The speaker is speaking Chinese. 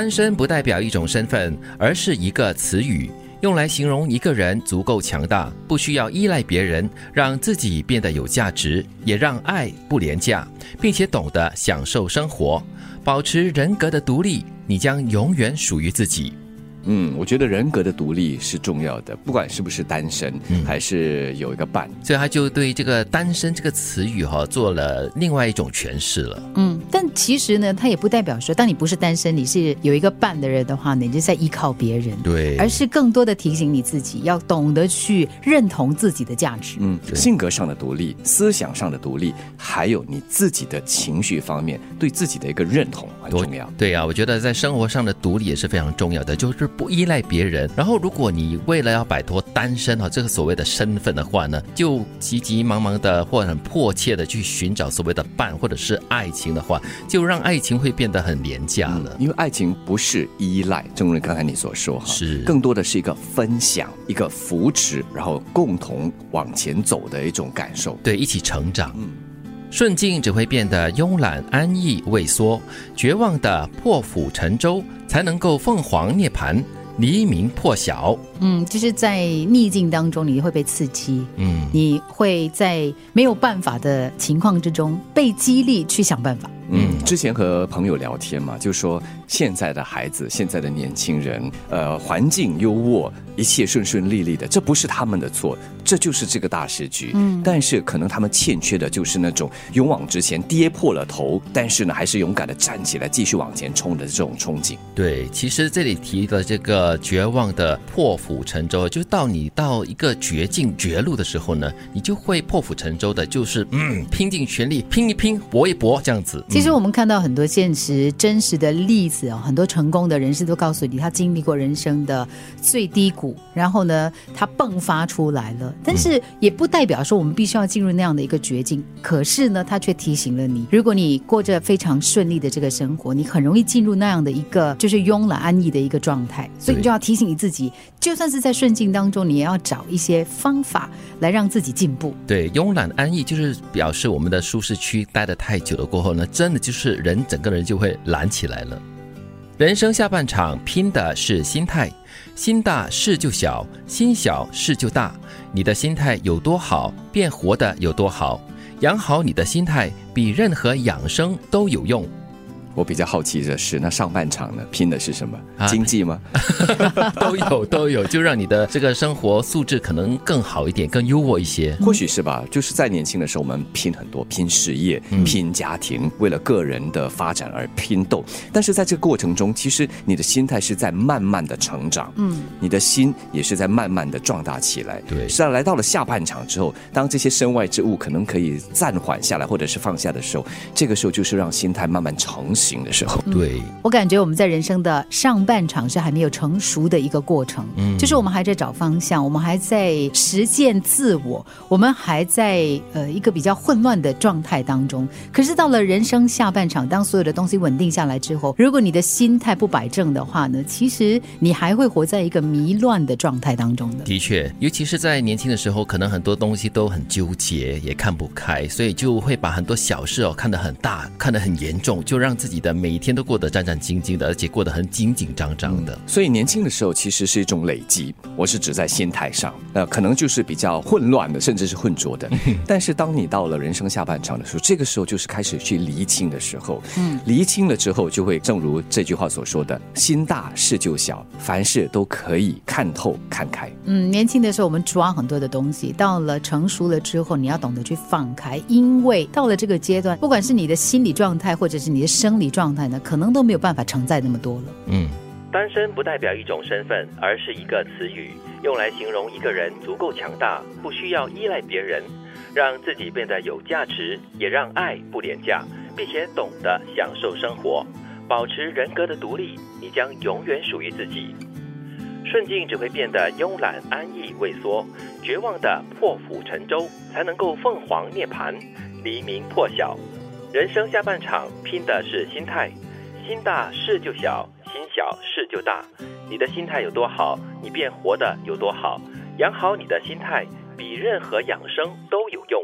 单身不代表一种身份，而是一个词语，用来形容一个人足够强大，不需要依赖别人，让自己变得有价值，也让爱不廉价，并且懂得享受生活，保持人格的独立，你将永远属于自己。嗯，我觉得人格的独立是重要的，不管是不是单身，还是有一个伴。所以他就对这个“单身”这个词语哈做了另外一种诠释了。嗯，但其实呢，它也不代表说，当你不是单身，你是有一个伴的人的话呢，你就在依靠别人。对，而是更多的提醒你自己，要懂得去认同自己的价值。嗯，性格上的独立，思想上的独立，还有你自己的情绪方面对自己的一个认同很重要。对呀，我觉得在生活上的独立也是非常重要的，就是。不依赖别人，然后如果你为了要摆脱单身哈这个所谓的身份的话呢，就急急忙忙的或很迫切的去寻找所谓的伴或者是爱情的话，就让爱情会变得很廉价了。因为爱情不是依赖，正如刚才你所说哈，是更多的是一个分享、一个扶持，然后共同往前走的一种感受，对，一起成长。嗯，顺境只会变得慵懒、安逸、畏缩，绝望的破釜沉舟。才能够凤凰涅槃，黎明破晓。嗯，就是在逆境当中，你会被刺激。嗯，你会在没有办法的情况之中被激励去想办法。嗯，之前和朋友聊天嘛，就说现在的孩子，现在的年轻人，呃，环境优渥，一切顺顺利利的，这不是他们的错，这就是这个大时局。嗯，但是可能他们欠缺的就是那种勇往直前、跌破了头，但是呢，还是勇敢的站起来，继续往前冲的这种憧憬。对，其实这里提的这个绝望的破釜沉舟，就是到你到一个绝境、绝路的时候呢，你就会破釜沉舟的，就是嗯，拼尽全力，拼一拼，搏一搏，这样子。其实我们看到很多现实真实的例子啊，很多成功的人士都告诉你，他经历过人生的最低谷，然后呢，他迸发出来了。但是也不代表说我们必须要进入那样的一个绝境。可是呢，他却提醒了你，如果你过着非常顺利的这个生活，你很容易进入那样的一个就是慵懒安逸的一个状态。所以你就要提醒你自己，就算是在顺境当中，你也要找一些方法来让自己进步。对，慵懒安逸就是表示我们的舒适区待得太久了过后呢，真。的就是人整个人就会懒起来了。人生下半场拼的是心态，心大事就小，心小事就大。你的心态有多好，便活得有多好。养好你的心态，比任何养生都有用。我比较好奇的是，那上半场呢，拼的是什么？经济吗？都有都有，就让你的这个生活素质可能更好一点，更优渥一些。或许是吧，就是在年轻的时候，我们拼很多，拼事业，拼家庭，为了个人的发展而拼斗。但是在这个过程中，其实你的心态是在慢慢的成长，嗯，你的心也是在慢慢的壮大起来。对，是啊，来到了下半场之后，当这些身外之物可能可以暂缓下来，或者是放下的时候，这个时候就是让心态慢慢成。行的时候，对我感觉我们在人生的上半场是还没有成熟的一个过程，嗯，就是我们还在找方向，我们还在实践自我，我们还在呃一个比较混乱的状态当中。可是到了人生下半场，当所有的东西稳定下来之后，如果你的心态不摆正的话呢，其实你还会活在一个迷乱的状态当中的。的确，尤其是在年轻的时候，可能很多东西都很纠结，也看不开，所以就会把很多小事哦看得很大，看得很严重，就让自己。自己的每一天都过得战战兢兢的，而且过得很紧紧张张的。所以年轻的时候其实是一种累积，我是指在心态上，呃，可能就是比较混乱的，甚至是混浊的。但是当你到了人生下半场的时候，这个时候就是开始去厘清的时候。嗯，厘清了之后，就会正如这句话所说的：“心大事就小，凡事都可以看透看开。”嗯，年轻的时候我们抓很多的东西，到了成熟了之后，你要懂得去放开，因为到了这个阶段，不管是你的心理状态，或者是你的生理状态呢，可能都没有办法承载那么多了。嗯，单身不代表一种身份，而是一个词语，用来形容一个人足够强大，不需要依赖别人，让自己变得有价值，也让爱不廉价，并且懂得享受生活，保持人格的独立，你将永远属于自己。顺境只会变得慵懒、安逸、畏缩，绝望的破釜沉舟，才能够凤凰涅槃，黎明破晓。人生下半场拼的是心态，心大事就小，心小事就大。你的心态有多好，你便活得有多好。养好你的心态，比任何养生都有用。